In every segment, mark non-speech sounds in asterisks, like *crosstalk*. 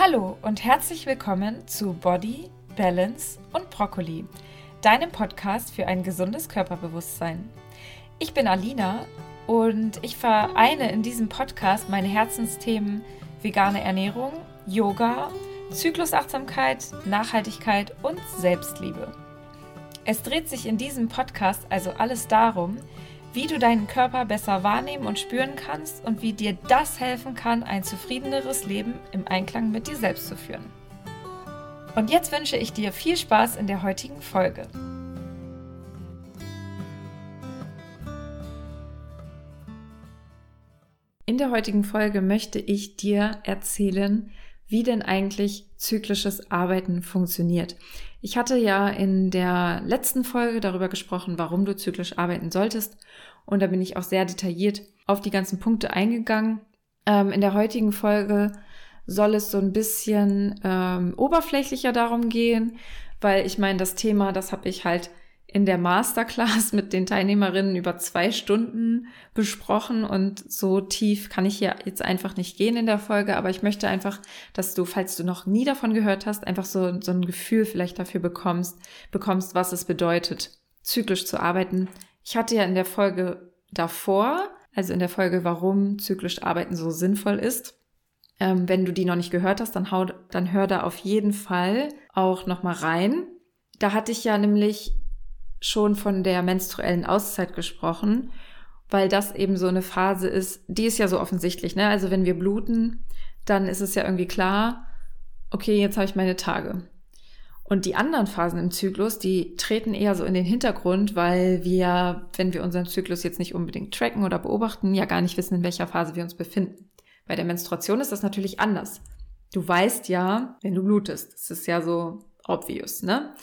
Hallo und herzlich willkommen zu Body, Balance und Brokkoli, deinem Podcast für ein gesundes Körperbewusstsein. Ich bin Alina und ich vereine in diesem Podcast meine Herzensthemen vegane Ernährung, Yoga, Zyklusachtsamkeit, Nachhaltigkeit und Selbstliebe. Es dreht sich in diesem Podcast also alles darum, wie du deinen Körper besser wahrnehmen und spüren kannst und wie dir das helfen kann, ein zufriedeneres Leben im Einklang mit dir selbst zu führen. Und jetzt wünsche ich dir viel Spaß in der heutigen Folge. In der heutigen Folge möchte ich dir erzählen, wie denn eigentlich zyklisches Arbeiten funktioniert. Ich hatte ja in der letzten Folge darüber gesprochen, warum du zyklisch arbeiten solltest. Und da bin ich auch sehr detailliert auf die ganzen Punkte eingegangen. Ähm, in der heutigen Folge soll es so ein bisschen ähm, oberflächlicher darum gehen, weil ich meine, das Thema, das habe ich halt in der Masterclass *laughs* mit den Teilnehmerinnen über zwei Stunden besprochen und so tief kann ich hier jetzt einfach nicht gehen in der Folge, aber ich möchte einfach, dass du, falls du noch nie davon gehört hast, einfach so, so ein Gefühl vielleicht dafür bekommst, bekommst, was es bedeutet, zyklisch zu arbeiten. Ich hatte ja in der Folge davor, also in der Folge, warum zyklisch arbeiten so sinnvoll ist, ähm, wenn du die noch nicht gehört hast, dann, hau, dann hör da auf jeden Fall auch nochmal rein. Da hatte ich ja nämlich schon von der menstruellen Auszeit gesprochen, weil das eben so eine Phase ist, die ist ja so offensichtlich, ne? Also wenn wir bluten, dann ist es ja irgendwie klar, okay, jetzt habe ich meine Tage. Und die anderen Phasen im Zyklus, die treten eher so in den Hintergrund, weil wir, wenn wir unseren Zyklus jetzt nicht unbedingt tracken oder beobachten, ja gar nicht wissen, in welcher Phase wir uns befinden. Bei der Menstruation ist das natürlich anders. Du weißt ja, wenn du blutest. Das ist ja so obvious, ne?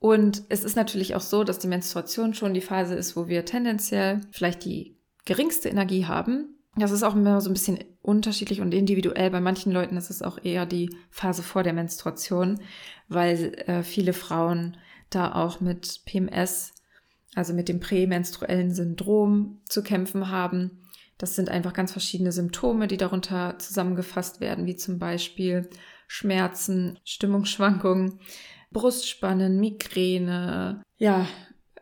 Und es ist natürlich auch so, dass die Menstruation schon die Phase ist, wo wir tendenziell vielleicht die geringste Energie haben. Das ist auch immer so ein bisschen unterschiedlich und individuell. Bei manchen Leuten ist es auch eher die Phase vor der Menstruation, weil äh, viele Frauen da auch mit PMS, also mit dem prämenstruellen Syndrom zu kämpfen haben. Das sind einfach ganz verschiedene Symptome, die darunter zusammengefasst werden, wie zum Beispiel Schmerzen, Stimmungsschwankungen, Brustspannen, Migräne, ja,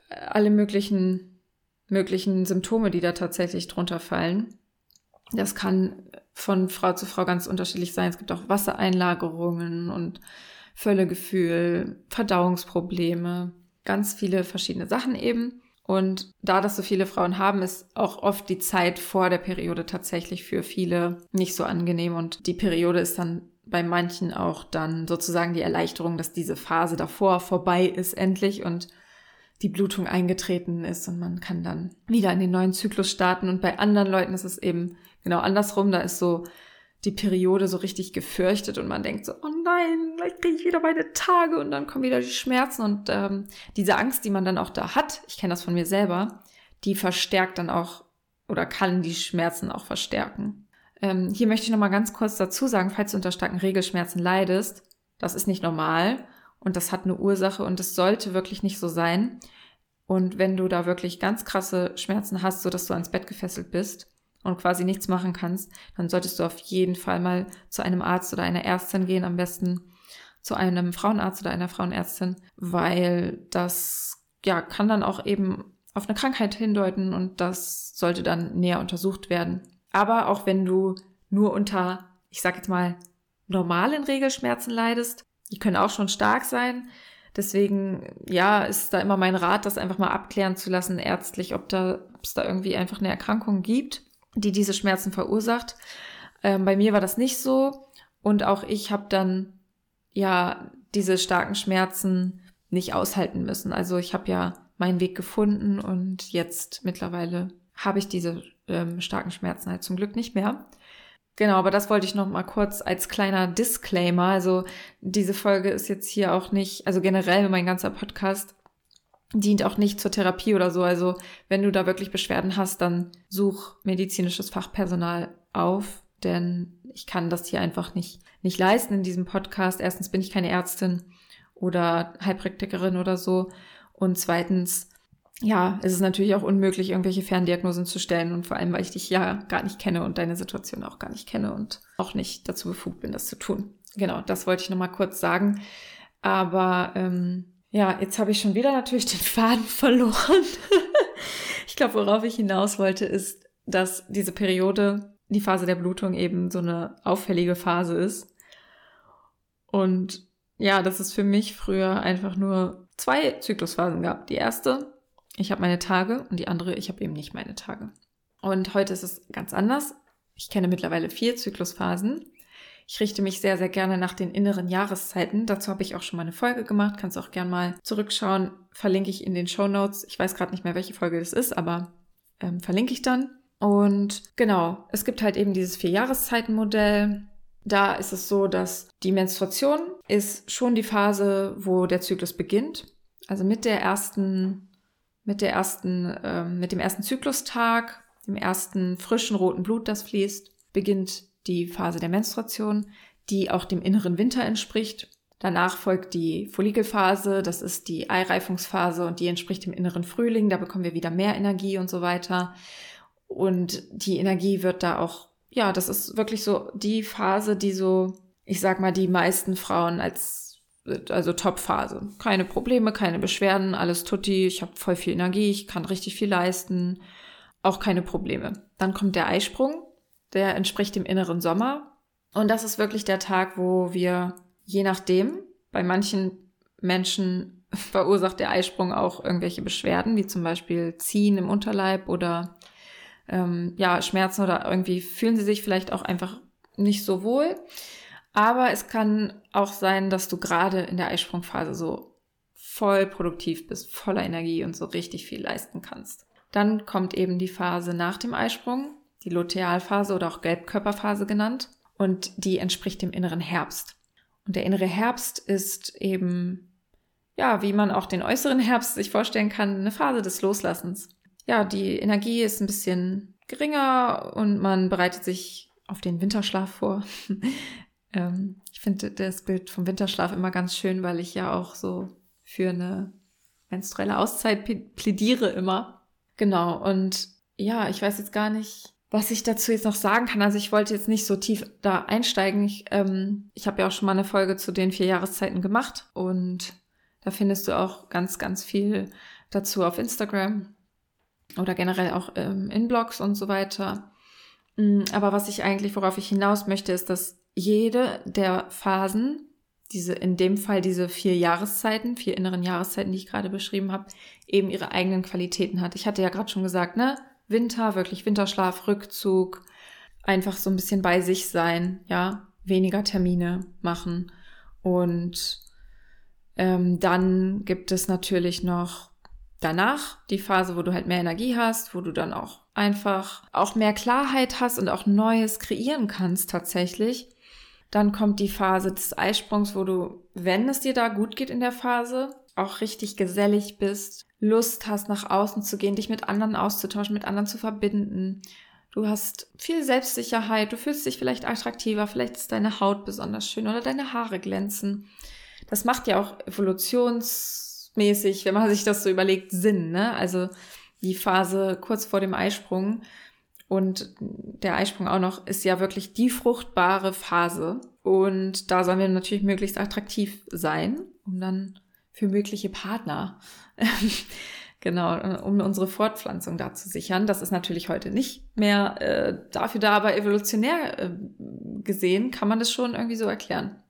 alle möglichen, möglichen Symptome, die da tatsächlich drunter fallen. Das kann von Frau zu Frau ganz unterschiedlich sein. Es gibt auch Wassereinlagerungen und Völlegefühl, Verdauungsprobleme, ganz viele verschiedene Sachen eben. Und da das so viele Frauen haben, ist auch oft die Zeit vor der Periode tatsächlich für viele nicht so angenehm. Und die Periode ist dann bei manchen auch dann sozusagen die Erleichterung, dass diese Phase davor vorbei ist endlich und die Blutung eingetreten ist und man kann dann wieder in den neuen Zyklus starten. Und bei anderen Leuten ist es eben genau andersrum. Da ist so die Periode so richtig gefürchtet und man denkt so, oh nein, gleich kriege ich wieder meine Tage und dann kommen wieder die Schmerzen und ähm, diese Angst, die man dann auch da hat, ich kenne das von mir selber, die verstärkt dann auch oder kann die Schmerzen auch verstärken. Ähm, hier möchte ich nochmal ganz kurz dazu sagen, falls du unter starken Regelschmerzen leidest, das ist nicht normal und das hat eine Ursache und es sollte wirklich nicht so sein. Und wenn du da wirklich ganz krasse Schmerzen hast, so dass du ans Bett gefesselt bist, und quasi nichts machen kannst, dann solltest du auf jeden Fall mal zu einem Arzt oder einer Ärztin gehen, am besten zu einem Frauenarzt oder einer Frauenärztin, weil das ja kann dann auch eben auf eine Krankheit hindeuten und das sollte dann näher untersucht werden. Aber auch wenn du nur unter, ich sag jetzt mal, normalen Regelschmerzen leidest, die können auch schon stark sein. Deswegen, ja, ist da immer mein Rat, das einfach mal abklären zu lassen, ärztlich, ob da, es da irgendwie einfach eine Erkrankung gibt die diese Schmerzen verursacht. Ähm, bei mir war das nicht so und auch ich habe dann ja diese starken Schmerzen nicht aushalten müssen. Also ich habe ja meinen Weg gefunden und jetzt mittlerweile habe ich diese ähm, starken Schmerzen halt zum Glück nicht mehr. Genau, aber das wollte ich noch mal kurz als kleiner Disclaimer. Also diese Folge ist jetzt hier auch nicht, also generell mein ganzer Podcast dient auch nicht zur Therapie oder so. Also wenn du da wirklich Beschwerden hast, dann such medizinisches Fachpersonal auf, denn ich kann das hier einfach nicht, nicht leisten in diesem Podcast. Erstens bin ich keine Ärztin oder Heilpraktikerin oder so. Und zweitens, ja, es ist natürlich auch unmöglich, irgendwelche Ferndiagnosen zu stellen. Und vor allem, weil ich dich ja gar nicht kenne und deine Situation auch gar nicht kenne und auch nicht dazu befugt bin, das zu tun. genau, das wollte ich nochmal kurz sagen. Aber ähm, ja, jetzt habe ich schon wieder natürlich den Faden *laughs* verloren. ich glaube, worauf ich hinaus wollte, ist, dass diese Periode, die Phase der Blutung eben so eine auffällige Phase ist. Und ja, dass es für mich früher einfach nur zwei Zyklusphasen gab. Die erste, ich habe meine Tage und die andere, ich habe eben nicht meine Tage. Und heute ist es ganz anders. Ich kenne mittlerweile vier Zyklusphasen. Ich richte mich sehr, sehr gerne nach den inneren Jahreszeiten. Dazu habe ich auch schon mal eine Folge gemacht. Kannst auch gerne mal zurückschauen. Verlinke ich in den Show Notes. Ich weiß gerade nicht mehr, welche Folge das ist, aber ähm, verlinke ich dann. Und genau, es gibt halt eben dieses Vier-Jahreszeiten-Modell. Da ist es so, dass die Menstruation ist schon die Phase, wo der Zyklus beginnt. Also mit der ersten, mit der ersten, ähm, mit dem ersten Zyklustag, dem ersten frischen roten Blut, das fließt, beginnt die Phase der Menstruation, die auch dem inneren Winter entspricht. Danach folgt die Follikelphase, das ist die Eireifungsphase und die entspricht dem inneren Frühling, da bekommen wir wieder mehr Energie und so weiter. Und die Energie wird da auch, ja, das ist wirklich so die Phase, die so, ich sag mal, die meisten Frauen als, also Top-Phase. Keine Probleme, keine Beschwerden, alles tutti, ich habe voll viel Energie, ich kann richtig viel leisten, auch keine Probleme. Dann kommt der Eisprung, der entspricht dem inneren Sommer. Und das ist wirklich der Tag, wo wir, je nachdem, bei manchen Menschen *laughs* verursacht der Eisprung auch irgendwelche Beschwerden, wie zum Beispiel Ziehen im Unterleib oder ähm, ja, Schmerzen oder irgendwie fühlen sie sich vielleicht auch einfach nicht so wohl. Aber es kann auch sein, dass du gerade in der Eisprungphase so voll produktiv bist, voller Energie und so richtig viel leisten kannst. Dann kommt eben die Phase nach dem Eisprung, die Lutealphase oder auch Gelbkörperphase genannt. Und die entspricht dem inneren Herbst. Und der innere Herbst ist eben, ja, wie man auch den äußeren Herbst sich vorstellen kann, eine Phase des Loslassens. Ja, die Energie ist ein bisschen geringer und man bereitet sich auf den Winterschlaf vor. *laughs* ähm, ich finde das Bild vom Winterschlaf immer ganz schön, weil ich ja auch so für eine menstruelle Auszeit plädiere immer. Genau, und ja, ich weiß jetzt gar nicht, was ich dazu jetzt noch sagen kann, also ich wollte jetzt nicht so tief da einsteigen. Ich, ähm, ich habe ja auch schon mal eine Folge zu den vier Jahreszeiten gemacht und da findest du auch ganz, ganz viel dazu auf Instagram oder generell auch ähm, in Blogs und so weiter. Mm, aber was ich eigentlich, worauf ich hinaus möchte, ist, dass jede der Phasen, diese, in dem Fall diese vier Jahreszeiten, vier inneren Jahreszeiten, die ich gerade beschrieben habe, eben ihre eigenen Qualitäten hat. Ich hatte ja gerade schon gesagt, ne, Winter, wirklich Winterschlaf, Rückzug, einfach so ein bisschen bei sich sein, ja, weniger Termine machen. Und ähm, dann gibt es natürlich noch danach die Phase, wo du halt mehr Energie hast, wo du dann auch einfach auch mehr Klarheit hast und auch Neues kreieren kannst tatsächlich. Dann kommt die Phase des Eisprungs, wo du, wenn es dir da gut geht in der Phase, auch richtig gesellig bist, Lust hast, nach außen zu gehen, dich mit anderen auszutauschen, mit anderen zu verbinden. Du hast viel Selbstsicherheit, du fühlst dich vielleicht attraktiver, vielleicht ist deine Haut besonders schön oder deine Haare glänzen. Das macht ja auch evolutionsmäßig, wenn man sich das so überlegt, Sinn, ne? Also die Phase kurz vor dem Eisprung und der Eisprung auch noch ist ja wirklich die fruchtbare Phase. Und da sollen wir natürlich möglichst attraktiv sein, um dann für mögliche Partner. *laughs* genau, um unsere Fortpflanzung da zu sichern. Das ist natürlich heute nicht mehr äh, dafür da, aber evolutionär äh, gesehen kann man das schon irgendwie so erklären.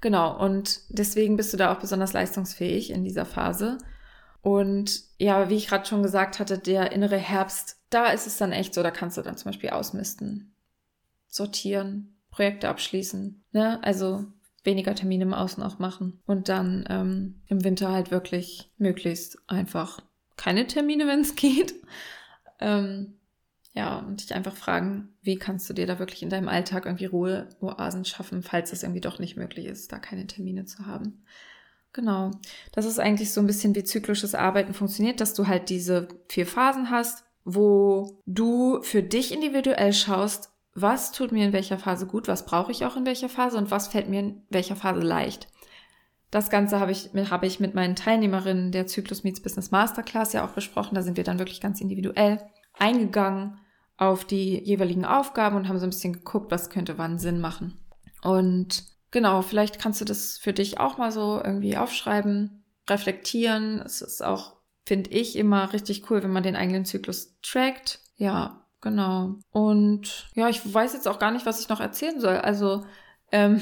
Genau, und deswegen bist du da auch besonders leistungsfähig in dieser Phase. Und ja, wie ich gerade schon gesagt hatte, der innere Herbst, da ist es dann echt so, da kannst du dann zum Beispiel ausmisten, sortieren, Projekte abschließen. Ne? Also weniger Termine im Außen auch machen und dann ähm, im Winter halt wirklich möglichst einfach keine Termine, *laughs* wenn es geht. Ähm, ja, und dich einfach fragen, wie kannst du dir da wirklich in deinem Alltag irgendwie Ruheoasen schaffen, falls es irgendwie doch nicht möglich ist, da keine Termine zu haben. Genau. Das ist eigentlich so ein bisschen wie zyklisches Arbeiten funktioniert, dass du halt diese vier Phasen hast, wo du für dich individuell schaust, was tut mir in welcher Phase gut, was brauche ich auch in welcher Phase und was fällt mir in welcher Phase leicht. Das Ganze habe ich, habe ich mit meinen Teilnehmerinnen der Zyklus Meets Business Masterclass ja auch besprochen. Da sind wir dann wirklich ganz individuell eingegangen auf die jeweiligen Aufgaben und haben so ein bisschen geguckt, was könnte wann Sinn machen. Und genau, vielleicht kannst du das für dich auch mal so irgendwie aufschreiben, reflektieren. Es ist auch, finde ich, immer richtig cool, wenn man den eigenen Zyklus trackt. Ja, genau. Und ja, ich weiß jetzt auch gar nicht, was ich noch erzählen soll. Also, ähm,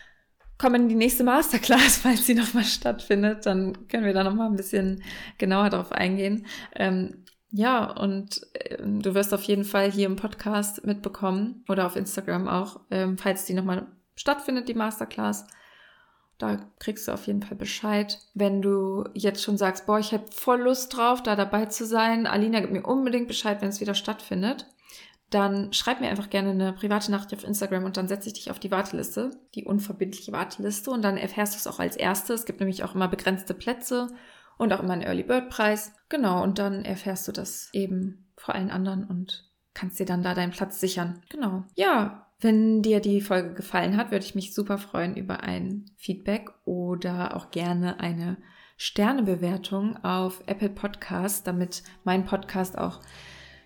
*laughs* komm in die nächste Masterclass, *laughs* falls sie nochmal stattfindet. Dann können wir da nochmal ein bisschen genauer drauf eingehen. Ähm, ja, und äh, du wirst auf jeden Fall hier im Podcast mitbekommen oder auf Instagram auch, ähm, falls die nochmal stattfindet, die Masterclass. Da kriegst du auf jeden Fall Bescheid. Wenn du jetzt schon sagst, boah, ich habe voll Lust drauf, da dabei zu sein, Alina gibt mir unbedingt Bescheid, wenn es wieder stattfindet dann schreib mir einfach gerne eine private Nachricht auf Instagram und dann setze ich dich auf die Warteliste, die unverbindliche Warteliste und dann erfährst du es auch als erstes. Es gibt nämlich auch immer begrenzte Plätze und auch immer einen Early Bird Preis. Genau, und dann erfährst du das eben vor allen anderen und kannst dir dann da deinen Platz sichern. Genau. Ja, wenn dir die Folge gefallen hat, würde ich mich super freuen über ein Feedback oder auch gerne eine Sternebewertung auf Apple Podcast, damit mein Podcast auch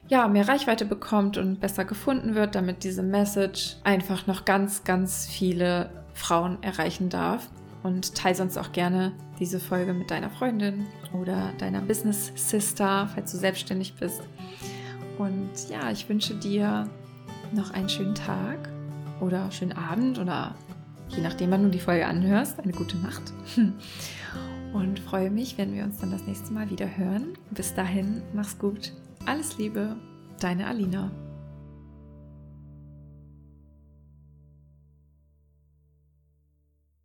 ja, mehr Reichweite bekommt und besser gefunden wird, damit diese Message einfach noch ganz, ganz viele Frauen erreichen darf. Und teile sonst auch gerne diese Folge mit deiner Freundin oder deiner Business Sister, falls du selbstständig bist. Und ja, ich wünsche dir noch einen schönen Tag oder schönen Abend oder je nachdem, wann du die Folge anhörst, eine gute Nacht. *laughs* Und freue mich, wenn wir uns dann das nächste Mal wieder hören. Bis dahin, mach's gut. Alles Liebe, deine Alina.